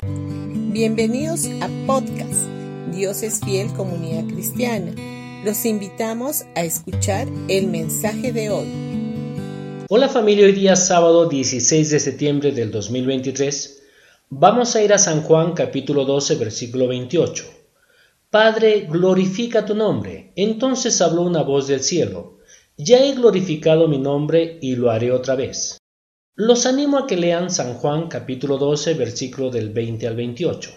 Bienvenidos a podcast Dios es fiel comunidad cristiana. Los invitamos a escuchar el mensaje de hoy. Hola familia, hoy día sábado 16 de septiembre del 2023 vamos a ir a San Juan capítulo 12 versículo 28. Padre, glorifica tu nombre. Entonces habló una voz del cielo. Ya he glorificado mi nombre y lo haré otra vez. Los animo a que lean San Juan capítulo 12 versículo del 20 al 28.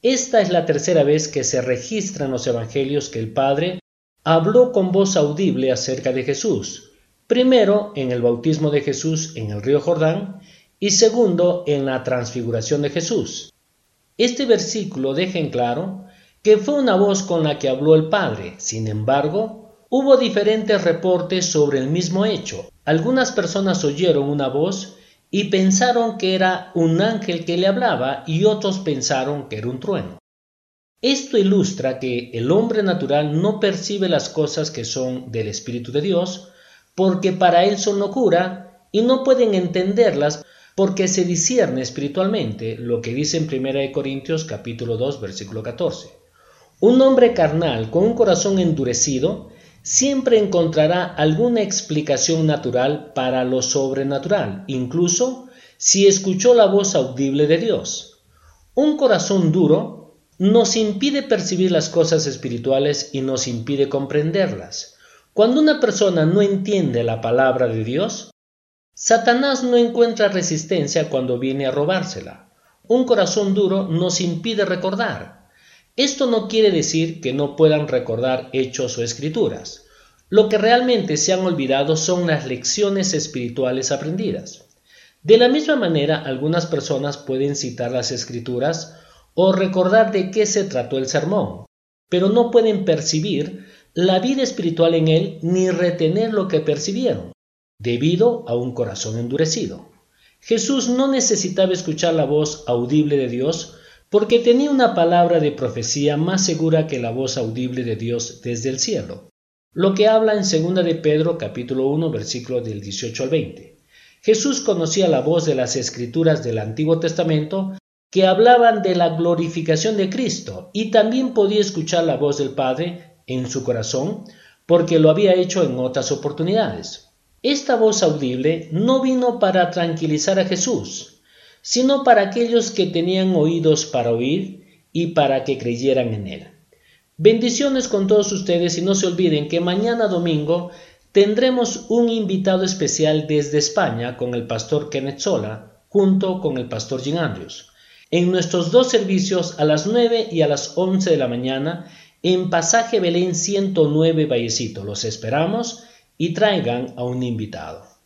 Esta es la tercera vez que se registra en los evangelios que el Padre habló con voz audible acerca de Jesús, primero en el bautismo de Jesús en el río Jordán y segundo en la transfiguración de Jesús. Este versículo deja en claro que fue una voz con la que habló el Padre, sin embargo, Hubo diferentes reportes sobre el mismo hecho. Algunas personas oyeron una voz y pensaron que era un ángel que le hablaba y otros pensaron que era un trueno. Esto ilustra que el hombre natural no percibe las cosas que son del Espíritu de Dios porque para él son locura y no pueden entenderlas porque se discierne espiritualmente, lo que dice en 1 Corintios capítulo 2 versículo 14. Un hombre carnal con un corazón endurecido siempre encontrará alguna explicación natural para lo sobrenatural, incluso si escuchó la voz audible de Dios. Un corazón duro nos impide percibir las cosas espirituales y nos impide comprenderlas. Cuando una persona no entiende la palabra de Dios, Satanás no encuentra resistencia cuando viene a robársela. Un corazón duro nos impide recordar, esto no quiere decir que no puedan recordar hechos o escrituras. Lo que realmente se han olvidado son las lecciones espirituales aprendidas. De la misma manera, algunas personas pueden citar las escrituras o recordar de qué se trató el sermón, pero no pueden percibir la vida espiritual en él ni retener lo que percibieron, debido a un corazón endurecido. Jesús no necesitaba escuchar la voz audible de Dios porque tenía una palabra de profecía más segura que la voz audible de Dios desde el cielo, lo que habla en 2 de Pedro capítulo 1 versículo del 18 al 20. Jesús conocía la voz de las escrituras del Antiguo Testamento que hablaban de la glorificación de Cristo y también podía escuchar la voz del Padre en su corazón porque lo había hecho en otras oportunidades. Esta voz audible no vino para tranquilizar a Jesús, sino para aquellos que tenían oídos para oír y para que creyeran en él. Bendiciones con todos ustedes y no se olviden que mañana domingo tendremos un invitado especial desde España con el pastor Kenneth Sola junto con el pastor Jim Andrews. En nuestros dos servicios a las 9 y a las 11 de la mañana en Pasaje Belén 109 Vallecito. Los esperamos y traigan a un invitado.